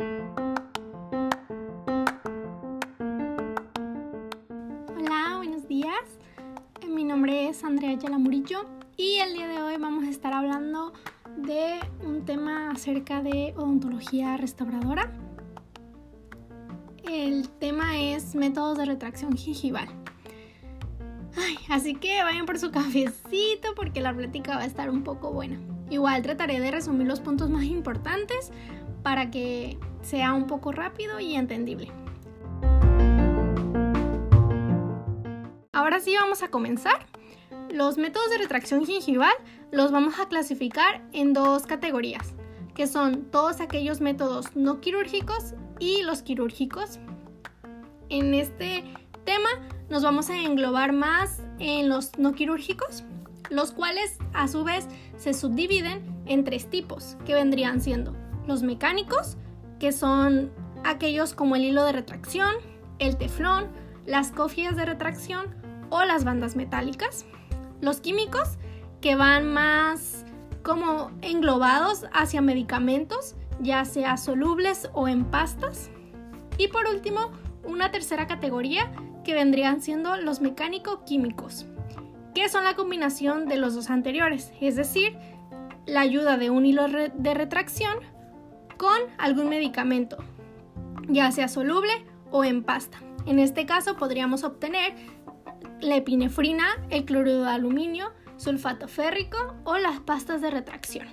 Hola, buenos días. Mi nombre es Andrea Ayala Murillo y el día de hoy vamos a estar hablando de un tema acerca de odontología restauradora. El tema es métodos de retracción gingival. Así que vayan por su cafecito porque la plática va a estar un poco buena. Igual trataré de resumir los puntos más importantes para que sea un poco rápido y entendible. Ahora sí vamos a comenzar. Los métodos de retracción gingival los vamos a clasificar en dos categorías, que son todos aquellos métodos no quirúrgicos y los quirúrgicos. En este tema nos vamos a englobar más en los no quirúrgicos, los cuales a su vez se subdividen en tres tipos, que vendrían siendo los mecánicos, que son aquellos como el hilo de retracción, el teflón, las cofias de retracción o las bandas metálicas. Los químicos, que van más como englobados hacia medicamentos, ya sea solubles o en pastas. Y por último, una tercera categoría que vendrían siendo los mecánico-químicos, que son la combinación de los dos anteriores, es decir, la ayuda de un hilo de retracción con algún medicamento, ya sea soluble o en pasta. En este caso podríamos obtener la epinefrina, el cloruro de aluminio, sulfato férrico o las pastas de retracción.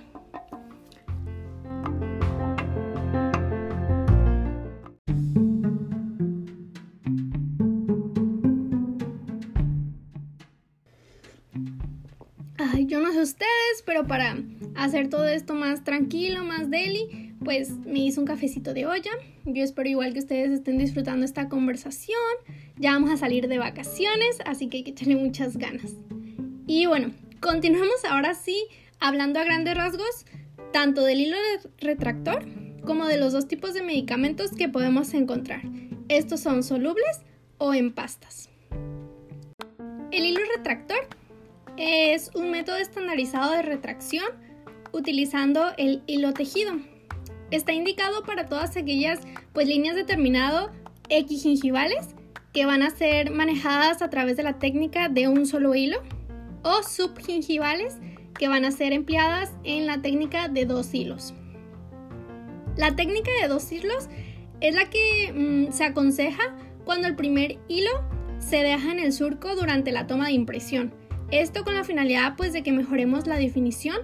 Ay, yo no sé ustedes, pero para hacer todo esto más tranquilo, más deli, pues me hice un cafecito de olla. Yo espero igual que ustedes estén disfrutando esta conversación. Ya vamos a salir de vacaciones, así que hay que echarle muchas ganas. Y bueno, continuamos ahora sí hablando a grandes rasgos tanto del hilo retractor como de los dos tipos de medicamentos que podemos encontrar. Estos son solubles o en pastas. El hilo retractor es un método estandarizado de retracción utilizando el hilo tejido. Está indicado para todas aquellas pues, líneas de terminado equigingivales que van a ser manejadas a través de la técnica de un solo hilo o subgingivales que van a ser empleadas en la técnica de dos hilos. La técnica de dos hilos es la que mm, se aconseja cuando el primer hilo se deja en el surco durante la toma de impresión esto con la finalidad pues de que mejoremos la definición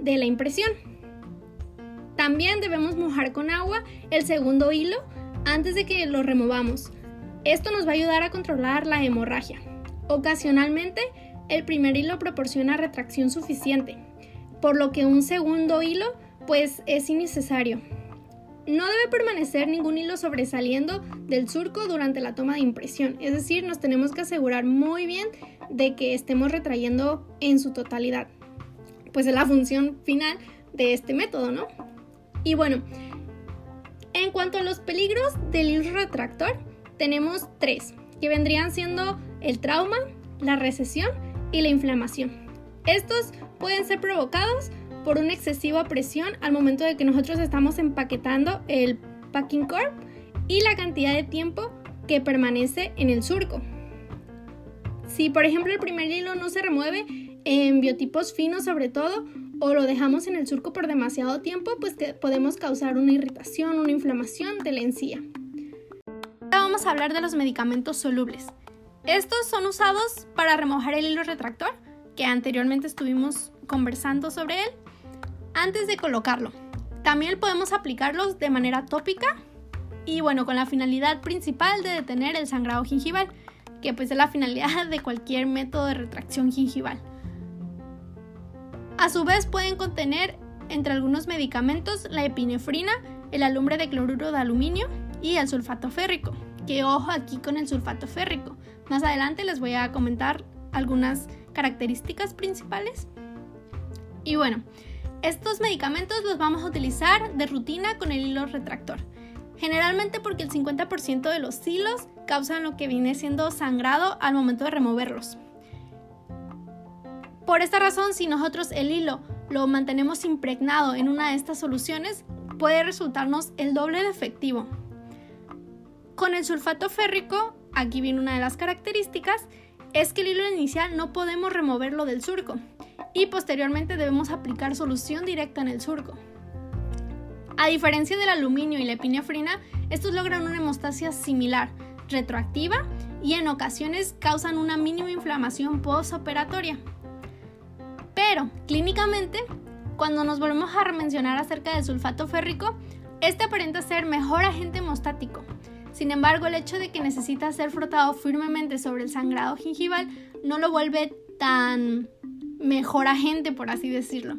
de la impresión. También debemos mojar con agua el segundo hilo antes de que lo removamos. Esto nos va a ayudar a controlar la hemorragia. Ocasionalmente, el primer hilo proporciona retracción suficiente, por lo que un segundo hilo pues es innecesario. No debe permanecer ningún hilo sobresaliendo del surco durante la toma de impresión, es decir, nos tenemos que asegurar muy bien de que estemos retrayendo en su totalidad. Pues es la función final de este método, ¿no? Y bueno, en cuanto a los peligros del retractor, tenemos tres, que vendrían siendo el trauma, la recesión y la inflamación. Estos pueden ser provocados por una excesiva presión al momento de que nosotros estamos empaquetando el packing core y la cantidad de tiempo que permanece en el surco. Si por ejemplo el primer hilo no se remueve en biotipos finos sobre todo o lo dejamos en el surco por demasiado tiempo, pues podemos causar una irritación, una inflamación de la encía. Ahora vamos a hablar de los medicamentos solubles. Estos son usados para remojar el hilo retractor, que anteriormente estuvimos conversando sobre él, antes de colocarlo. También podemos aplicarlos de manera tópica y bueno, con la finalidad principal de detener el sangrado gingival que pues es la finalidad de cualquier método de retracción gingival. A su vez pueden contener entre algunos medicamentos la epinefrina, el alumbre de cloruro de aluminio y el sulfato férrico. Que ojo aquí con el sulfato férrico. Más adelante les voy a comentar algunas características principales. Y bueno, estos medicamentos los vamos a utilizar de rutina con el hilo retractor generalmente porque el 50% de los hilos causan lo que viene siendo sangrado al momento de removerlos. Por esta razón, si nosotros el hilo lo mantenemos impregnado en una de estas soluciones, puede resultarnos el doble de efectivo. Con el sulfato férrico, aquí viene una de las características, es que el hilo inicial no podemos removerlo del surco y posteriormente debemos aplicar solución directa en el surco. A diferencia del aluminio y la epinefrina, estos logran una hemostasia similar, retroactiva y en ocasiones causan una mínima inflamación postoperatoria. Pero, clínicamente, cuando nos volvemos a mencionar acerca del sulfato férrico, este aparenta ser mejor agente hemostático. Sin embargo, el hecho de que necesita ser frotado firmemente sobre el sangrado gingival no lo vuelve tan mejor agente, por así decirlo.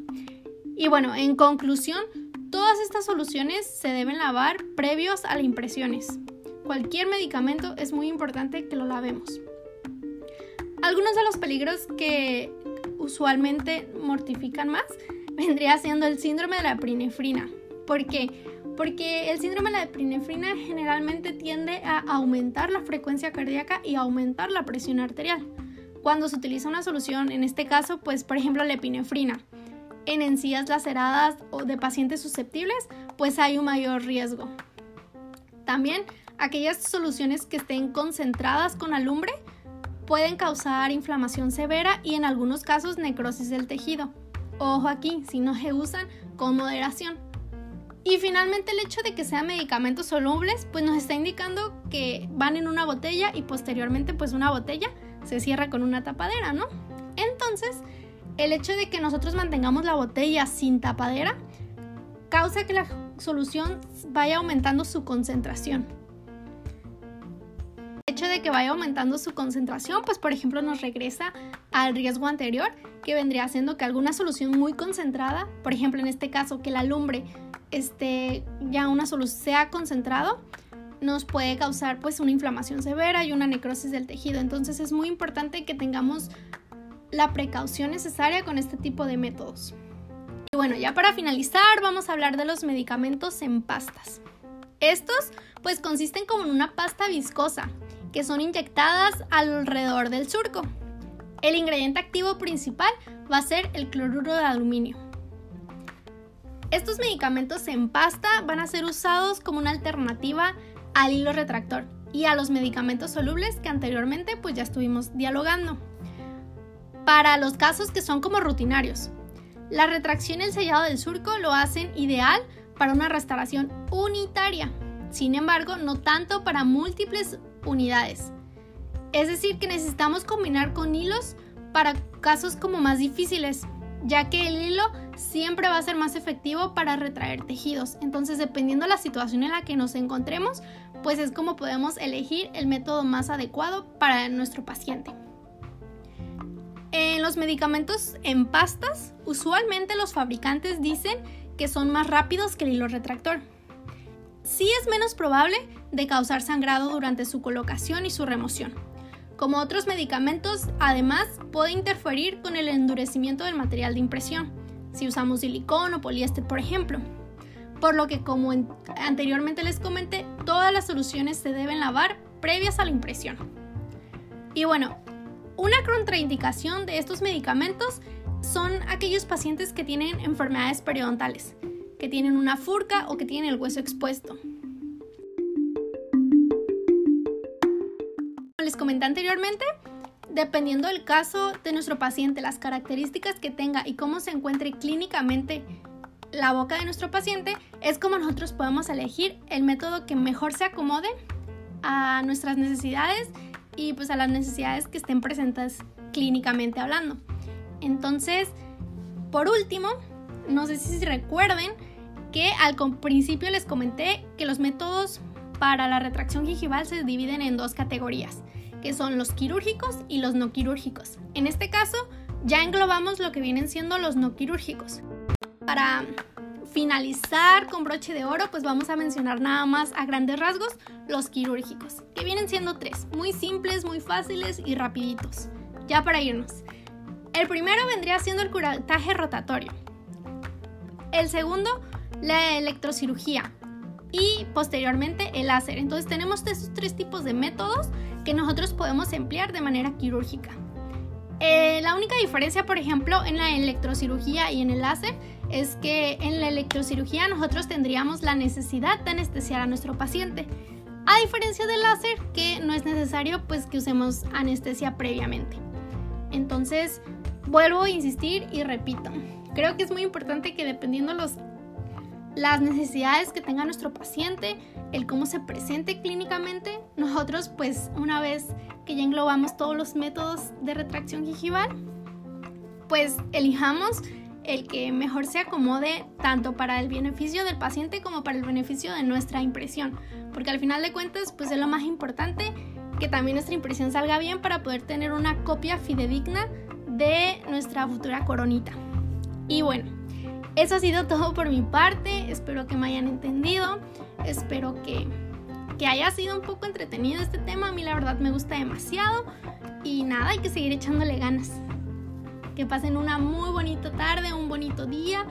Y bueno, en conclusión, todas estas soluciones se deben lavar previos a las impresiones. Cualquier medicamento es muy importante que lo lavemos. Algunos de los peligros que usualmente mortifican más vendría siendo el síndrome de la epinefrina. ¿Por qué? Porque el síndrome de la epinefrina generalmente tiende a aumentar la frecuencia cardíaca y aumentar la presión arterial. Cuando se utiliza una solución, en este caso, pues por ejemplo la epinefrina, en encías laceradas o de pacientes susceptibles, pues hay un mayor riesgo. También aquellas soluciones que estén concentradas con alumbre pueden causar inflamación severa y en algunos casos necrosis del tejido. Ojo aquí, si no se usan con moderación. Y finalmente el hecho de que sean medicamentos solubles, pues nos está indicando que van en una botella y posteriormente pues una botella se cierra con una tapadera, ¿no? Entonces, el hecho de que nosotros mantengamos la botella sin tapadera causa que la solución vaya aumentando su concentración. De que vaya aumentando su concentración, pues por ejemplo nos regresa al riesgo anterior, que vendría siendo que alguna solución muy concentrada, por ejemplo en este caso que la lumbre este, ya una solución sea concentrado, nos puede causar pues una inflamación severa y una necrosis del tejido. Entonces es muy importante que tengamos la precaución necesaria con este tipo de métodos. Y bueno, ya para finalizar vamos a hablar de los medicamentos en pastas. Estos pues consisten como en una pasta viscosa que son inyectadas alrededor del surco. El ingrediente activo principal va a ser el cloruro de aluminio. Estos medicamentos en pasta van a ser usados como una alternativa al hilo retractor y a los medicamentos solubles que anteriormente pues ya estuvimos dialogando. Para los casos que son como rutinarios, la retracción y el sellado del surco lo hacen ideal para una restauración unitaria, sin embargo no tanto para múltiples unidades. Es decir, que necesitamos combinar con hilos para casos como más difíciles, ya que el hilo siempre va a ser más efectivo para retraer tejidos. Entonces, dependiendo de la situación en la que nos encontremos, pues es como podemos elegir el método más adecuado para nuestro paciente. En los medicamentos en pastas, usualmente los fabricantes dicen que son más rápidos que el hilo retractor. Sí es menos probable de causar sangrado durante su colocación y su remoción. Como otros medicamentos, además puede interferir con el endurecimiento del material de impresión, si usamos silicón o poliéster, por ejemplo. Por lo que, como anteriormente les comenté, todas las soluciones se deben lavar previas a la impresión. Y bueno, una contraindicación de estos medicamentos son aquellos pacientes que tienen enfermedades periodontales, que tienen una furca o que tienen el hueso expuesto. Como les comenté anteriormente, dependiendo del caso de nuestro paciente, las características que tenga y cómo se encuentre clínicamente la boca de nuestro paciente, es como nosotros podemos elegir el método que mejor se acomode a nuestras necesidades y pues a las necesidades que estén presentes clínicamente hablando. Entonces, por último, no sé si recuerden que al principio les comenté que los métodos para la retracción gingival se dividen en dos categorías que son los quirúrgicos y los no quirúrgicos. En este caso, ya englobamos lo que vienen siendo los no quirúrgicos. Para finalizar con broche de oro, pues vamos a mencionar nada más a grandes rasgos los quirúrgicos, que vienen siendo tres, muy simples, muy fáciles y rapiditos. Ya para irnos. El primero vendría siendo el curataje rotatorio. El segundo, la electrocirugía. Y posteriormente el láser. Entonces tenemos estos tres tipos de métodos que nosotros podemos emplear de manera quirúrgica. Eh, la única diferencia, por ejemplo, en la electrocirugía y en el láser es que en la electrocirugía nosotros tendríamos la necesidad de anestesiar a nuestro paciente. A diferencia del láser, que no es necesario pues que usemos anestesia previamente. Entonces, vuelvo a insistir y repito, creo que es muy importante que dependiendo los las necesidades que tenga nuestro paciente, el cómo se presente clínicamente, nosotros pues una vez que ya englobamos todos los métodos de retracción gingival, pues elijamos el que mejor se acomode tanto para el beneficio del paciente como para el beneficio de nuestra impresión, porque al final de cuentas pues es lo más importante que también nuestra impresión salga bien para poder tener una copia fidedigna de nuestra futura coronita. Y bueno, eso ha sido todo por mi parte, espero que me hayan entendido, espero que, que haya sido un poco entretenido este tema, a mí la verdad me gusta demasiado y nada, hay que seguir echándole ganas. Que pasen una muy bonita tarde, un bonito día.